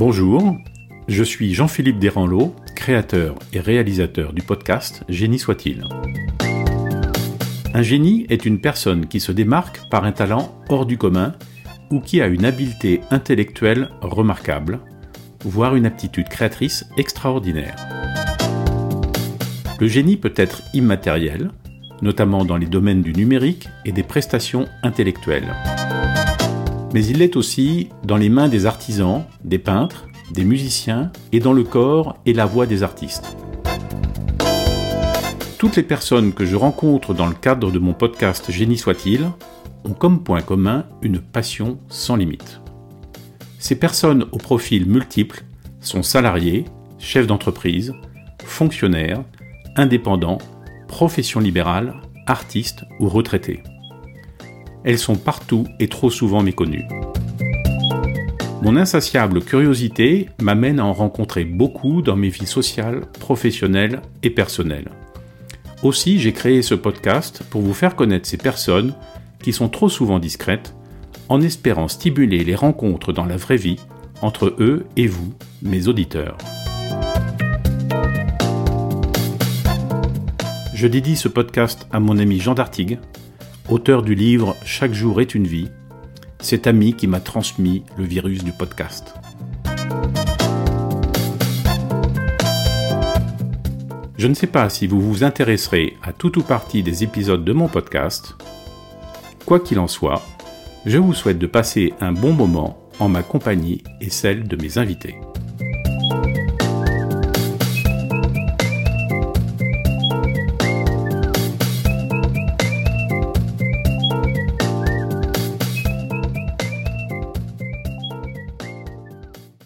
Bonjour, je suis Jean-Philippe Desranleau, créateur et réalisateur du podcast Génie soit-il. Un génie est une personne qui se démarque par un talent hors du commun ou qui a une habileté intellectuelle remarquable, voire une aptitude créatrice extraordinaire. Le génie peut être immatériel, notamment dans les domaines du numérique et des prestations intellectuelles. Mais il l'est aussi dans les mains des artisans, des peintres, des musiciens et dans le corps et la voix des artistes. Toutes les personnes que je rencontre dans le cadre de mon podcast Génie soit-il ont comme point commun une passion sans limite. Ces personnes au profil multiple sont salariés, chefs d'entreprise, fonctionnaires, indépendants, professions libérales, artistes ou retraités. Elles sont partout et trop souvent méconnues. Mon insatiable curiosité m'amène à en rencontrer beaucoup dans mes vies sociales, professionnelles et personnelles. Aussi, j'ai créé ce podcast pour vous faire connaître ces personnes qui sont trop souvent discrètes, en espérant stimuler les rencontres dans la vraie vie entre eux et vous, mes auditeurs. Je dédie ce podcast à mon ami Jean Dartigue, auteur du livre Chaque jour est une vie, cet ami qui m'a transmis le virus du podcast. Je ne sais pas si vous vous intéresserez à tout ou partie des épisodes de mon podcast. Quoi qu'il en soit, je vous souhaite de passer un bon moment en ma compagnie et celle de mes invités.